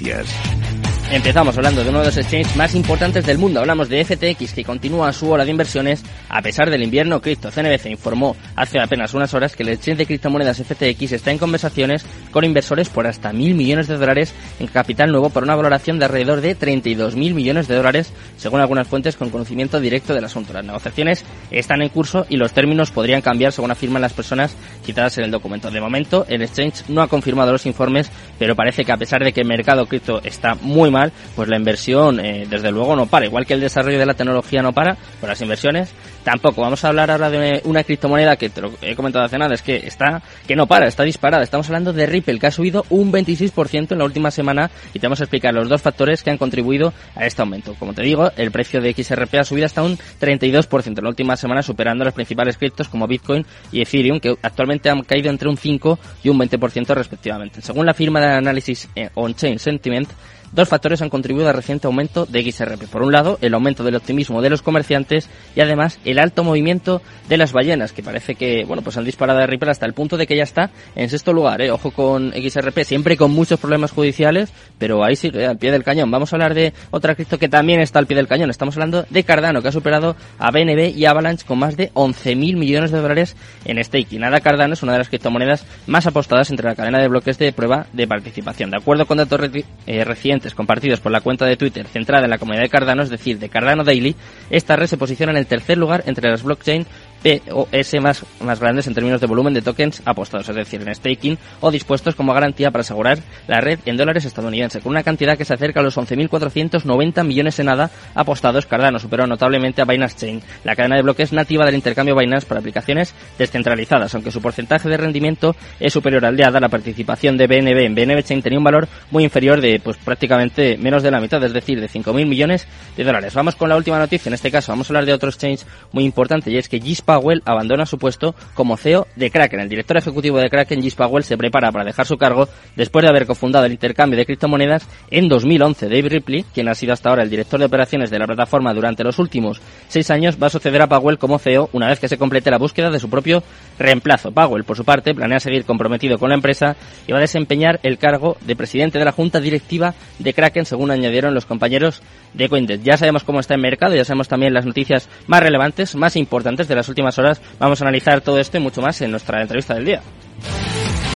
Yes. Empezamos hablando de uno de los exchanges más importantes del mundo. Hablamos de FTX que continúa su ola de inversiones a pesar del invierno cripto. CNBC informó hace apenas unas horas que el exchange de criptomonedas FTX está en conversaciones con inversores por hasta mil millones de dólares en capital nuevo por una valoración de alrededor de 32 mil millones de dólares según algunas fuentes con conocimiento directo del asunto. Las negociaciones están en curso y los términos podrían cambiar según afirman las personas citadas en el documento. De momento, el exchange no ha confirmado los informes, pero parece que a pesar de que el mercado cripto está muy mal, pues la inversión eh, desde luego no para. Igual que el desarrollo de la tecnología no para, pues las inversiones tampoco. Vamos a hablar ahora de una criptomoneda que te lo he comentado hace nada, es que está, que no para, está disparada. Estamos hablando de Ripple, que ha subido un 26% en la última semana y te vamos a explicar los dos factores que han contribuido a este aumento. Como te digo, el precio de XRP ha subido hasta un 32% en la última semana, superando los principales criptos como Bitcoin y Ethereum, que actualmente han caído entre un 5 y un 20% respectivamente. Según la firma de análisis eh, On-Chain Sentiment, Dos factores han contribuido al reciente aumento de XRP. Por un lado, el aumento del optimismo de los comerciantes y además el alto movimiento de las ballenas, que parece que, bueno, pues han disparado de Ripple hasta el punto de que ya está en sexto lugar, ¿eh? Ojo con XRP, siempre con muchos problemas judiciales, pero ahí sigue, al pie del cañón. Vamos a hablar de otra cripto que también está al pie del cañón. Estamos hablando de Cardano, que ha superado a BNB y Avalanche con más de 11.000 millones de dólares en staking. Nada Cardano es una de las criptomonedas más apostadas entre la cadena de bloques de prueba de participación. De acuerdo con datos eh, recientes compartidos por la cuenta de Twitter centrada en la comunidad de Cardano, es decir, de Cardano Daily, esta red se posiciona en el tercer lugar entre las blockchain POS más, más grandes en términos de volumen de tokens apostados, es decir, en staking o dispuestos como garantía para asegurar la red en dólares estadounidenses, con una cantidad que se acerca a los 11.490 millones en nada apostados. Cardano superó notablemente a Binance Chain, la cadena de bloques nativa del intercambio Binance para aplicaciones descentralizadas, aunque su porcentaje de rendimiento es superior al de ADA, la participación de BNB en BNB Chain tenía un valor muy inferior de pues prácticamente menos de la mitad, es decir, de 5.000 millones de dólares. Vamos con la última noticia, en este caso vamos a hablar de otro exchange muy importante y es que Gispa Powell abandona su puesto como CEO de Kraken. El director ejecutivo de Kraken, Gis Powell, se prepara para dejar su cargo después de haber cofundado el intercambio de criptomonedas en 2011. Dave Ripley, quien ha sido hasta ahora el director de operaciones de la plataforma durante los últimos seis años, va a suceder a Powell como CEO una vez que se complete la búsqueda de su propio reemplazo. Powell, por su parte, planea seguir comprometido con la empresa y va a desempeñar el cargo de presidente de la junta directiva de Kraken, según añadieron los compañeros de Coindesk. Ya sabemos cómo está el mercado, ya sabemos también las noticias más relevantes, más importantes de las últimas horas. Vamos a analizar todo esto y mucho más en nuestra entrevista del día.